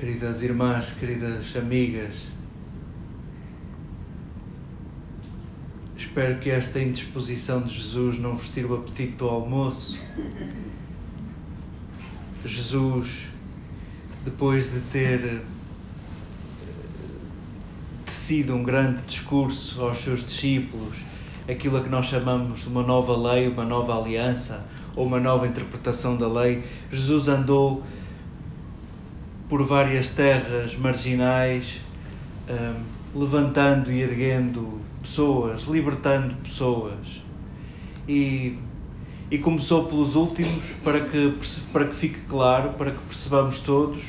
queridas irmãs, queridas amigas, espero que esta indisposição de Jesus não vos tire o apetite do almoço. Jesus, depois de ter eh, tecido um grande discurso aos seus discípulos, aquilo a que nós chamamos uma nova lei, uma nova aliança ou uma nova interpretação da lei, Jesus andou por várias terras marginais, um, levantando e erguendo pessoas, libertando pessoas. E, e começou pelos últimos para que, para que fique claro, para que percebamos todos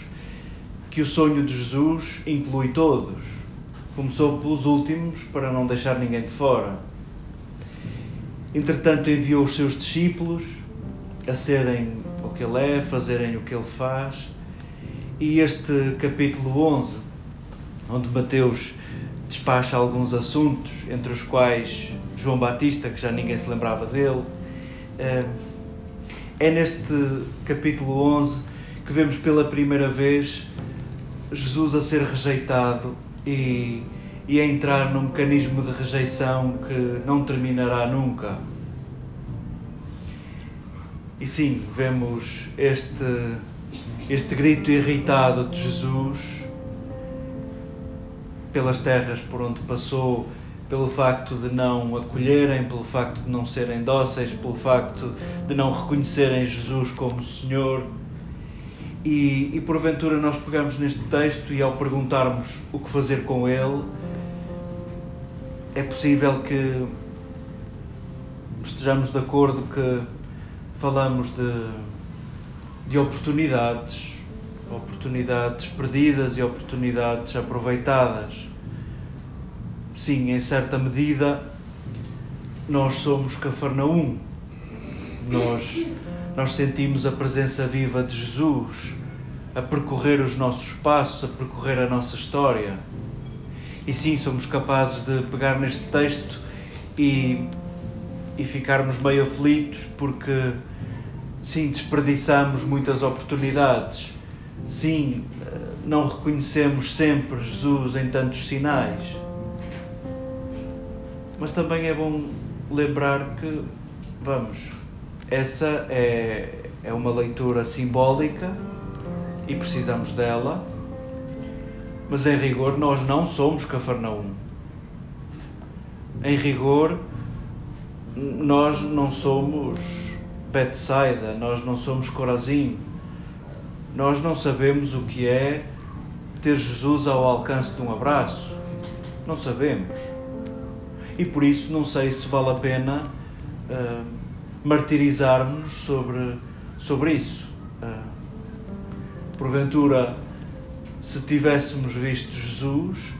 que o sonho de Jesus inclui todos. Começou pelos últimos para não deixar ninguém de fora. Entretanto, enviou os seus discípulos a serem o que ele é, fazerem o que ele faz e este capítulo 11, onde Mateus despacha alguns assuntos, entre os quais João Batista, que já ninguém se lembrava dele, eh, é neste capítulo 11 que vemos pela primeira vez Jesus a ser rejeitado e, e a entrar num mecanismo de rejeição que não terminará nunca. E sim, vemos este este grito irritado de Jesus pelas terras por onde passou, pelo facto de não acolherem, pelo facto de não serem dóceis, pelo facto de não reconhecerem Jesus como Senhor. E, e porventura nós pegamos neste texto e ao perguntarmos o que fazer com ele, é possível que estejamos de acordo que falamos de de oportunidades, oportunidades perdidas e oportunidades aproveitadas. Sim, em certa medida, nós somos Cafarnaum. Nós, nós sentimos a presença viva de Jesus a percorrer os nossos passos, a percorrer a nossa história. E sim, somos capazes de pegar neste texto e, e ficarmos meio aflitos porque Sim, desperdiçamos muitas oportunidades. Sim, não reconhecemos sempre Jesus em tantos sinais. Mas também é bom lembrar que, vamos, essa é, é uma leitura simbólica e precisamos dela, mas em rigor nós não somos Cafarnaum. Em rigor, nós não somos Betsaida, nós não somos Corazim. Nós não sabemos o que é ter Jesus ao alcance de um abraço. Não sabemos. E por isso não sei se vale a pena uh, martirizarmos sobre, sobre isso. Uh, porventura, se tivéssemos visto Jesus,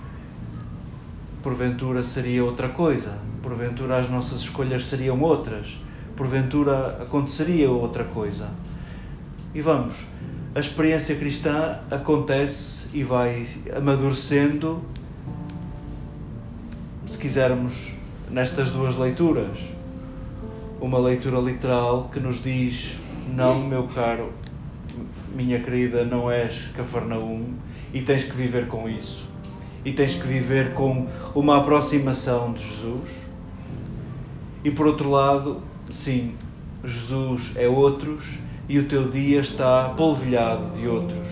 porventura seria outra coisa. Porventura as nossas escolhas seriam outras porventura aconteceria outra coisa. E vamos, a experiência cristã acontece e vai amadurecendo, se quisermos, nestas duas leituras. Uma leitura literal que nos diz: Não, meu caro, minha querida, não és Cafarnaum e tens que viver com isso. E tens que viver com uma aproximação de Jesus. E por outro lado, sim, Jesus é outros e o teu dia está polvilhado de outros.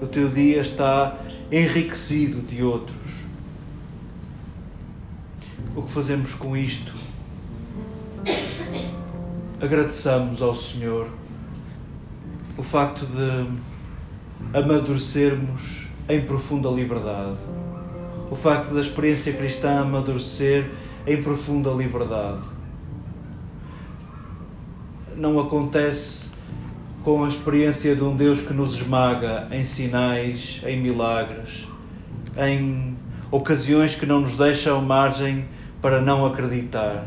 O teu dia está enriquecido de outros. O que fazemos com isto? Agradeçamos ao Senhor o facto de amadurecermos em profunda liberdade. O facto da experiência cristã amadurecer em profunda liberdade não acontece com a experiência de um Deus que nos esmaga em sinais, em milagres, em ocasiões que não nos deixam margem para não acreditar,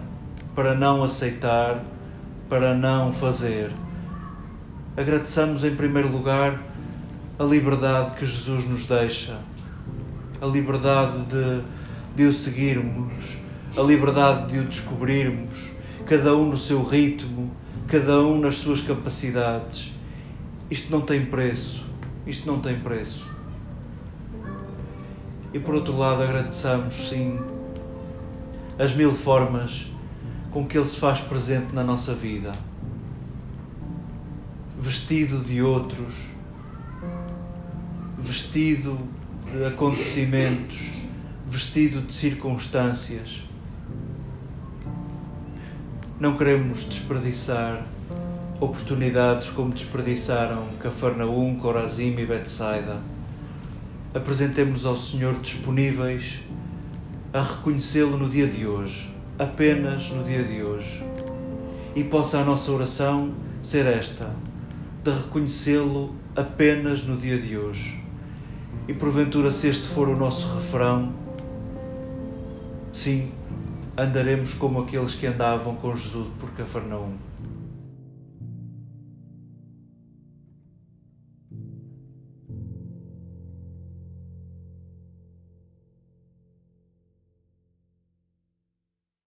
para não aceitar, para não fazer. Agradeçamos em primeiro lugar a liberdade que Jesus nos deixa, a liberdade de, de o seguirmos, a liberdade de o descobrirmos, cada um no seu ritmo, cada um nas suas capacidades. Isto não tem preço. Isto não tem preço. e por outro lado agradeçamos, sim, as mil formas com que Ele se faz presente na nossa vida, vestido de outros, vestido de acontecimentos, vestido de circunstâncias. Não queremos desperdiçar oportunidades como desperdiçaram Cafarnaum, Corazim e Betsaida. Apresentemos ao Senhor disponíveis a reconhecê-lo no dia de hoje, apenas no dia de hoje. E possa a nossa oração ser esta, de reconhecê-lo apenas no dia de hoje. E porventura, se este for o nosso refrão, sim, andaremos como aqueles que andavam com Jesus por Cafarnaum.